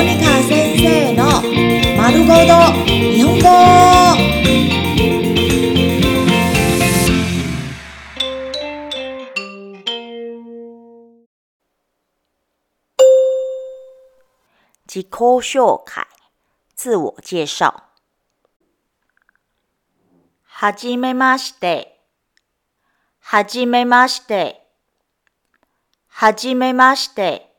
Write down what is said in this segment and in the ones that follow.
モニカ先生の丸ごと日本語。自己紹介、自我介。紹。はじめまして。はじめまして。はじめまして。はじめまして。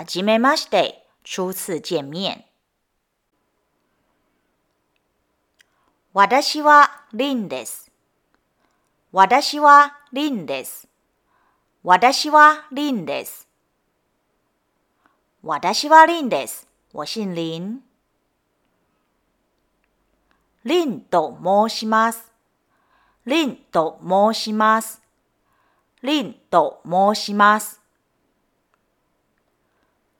はじめまして初次見面。私はリンです。私はリンです。私はリンです。私はリンです。我姓林。リンと申します。リンと申します。リンと申します。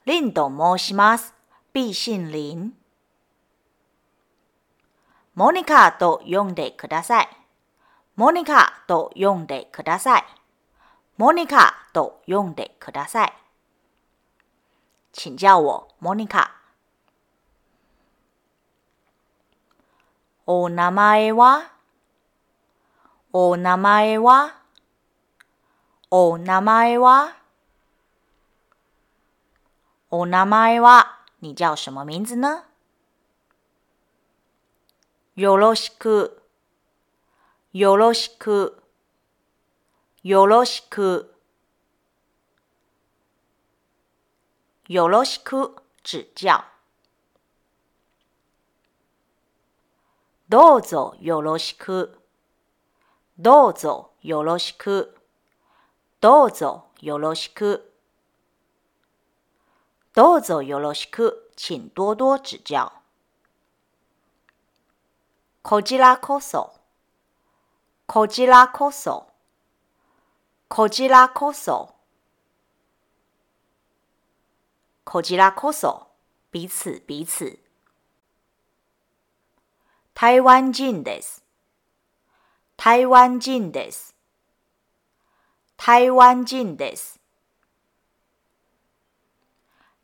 リンと申します。必姓林。モニカと呼んでください。モニカと呼んでください。モニカと呼んでください。请叫我モニカ。お名前は？お名前は？お名前は？お名前は？你叫什么名字呢？よろしくよろしくよろしくよろしく指教。どうぞよろしく。どうぞよろしく。どうぞよろしく。どうぞよろしく。请多多指教。こちらこそ。こちらこそ。こちらこそ。こちらこそ。彼此彼此。台湾人です。台湾人です。台湾人です。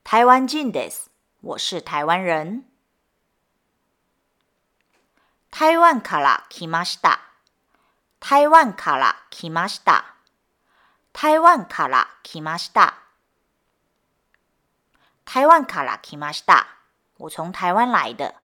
台湾人です。我是台湾人。台湾から来ました。台湾から来ました。台湾から来ました。台湾から来ました。我从台湾来的。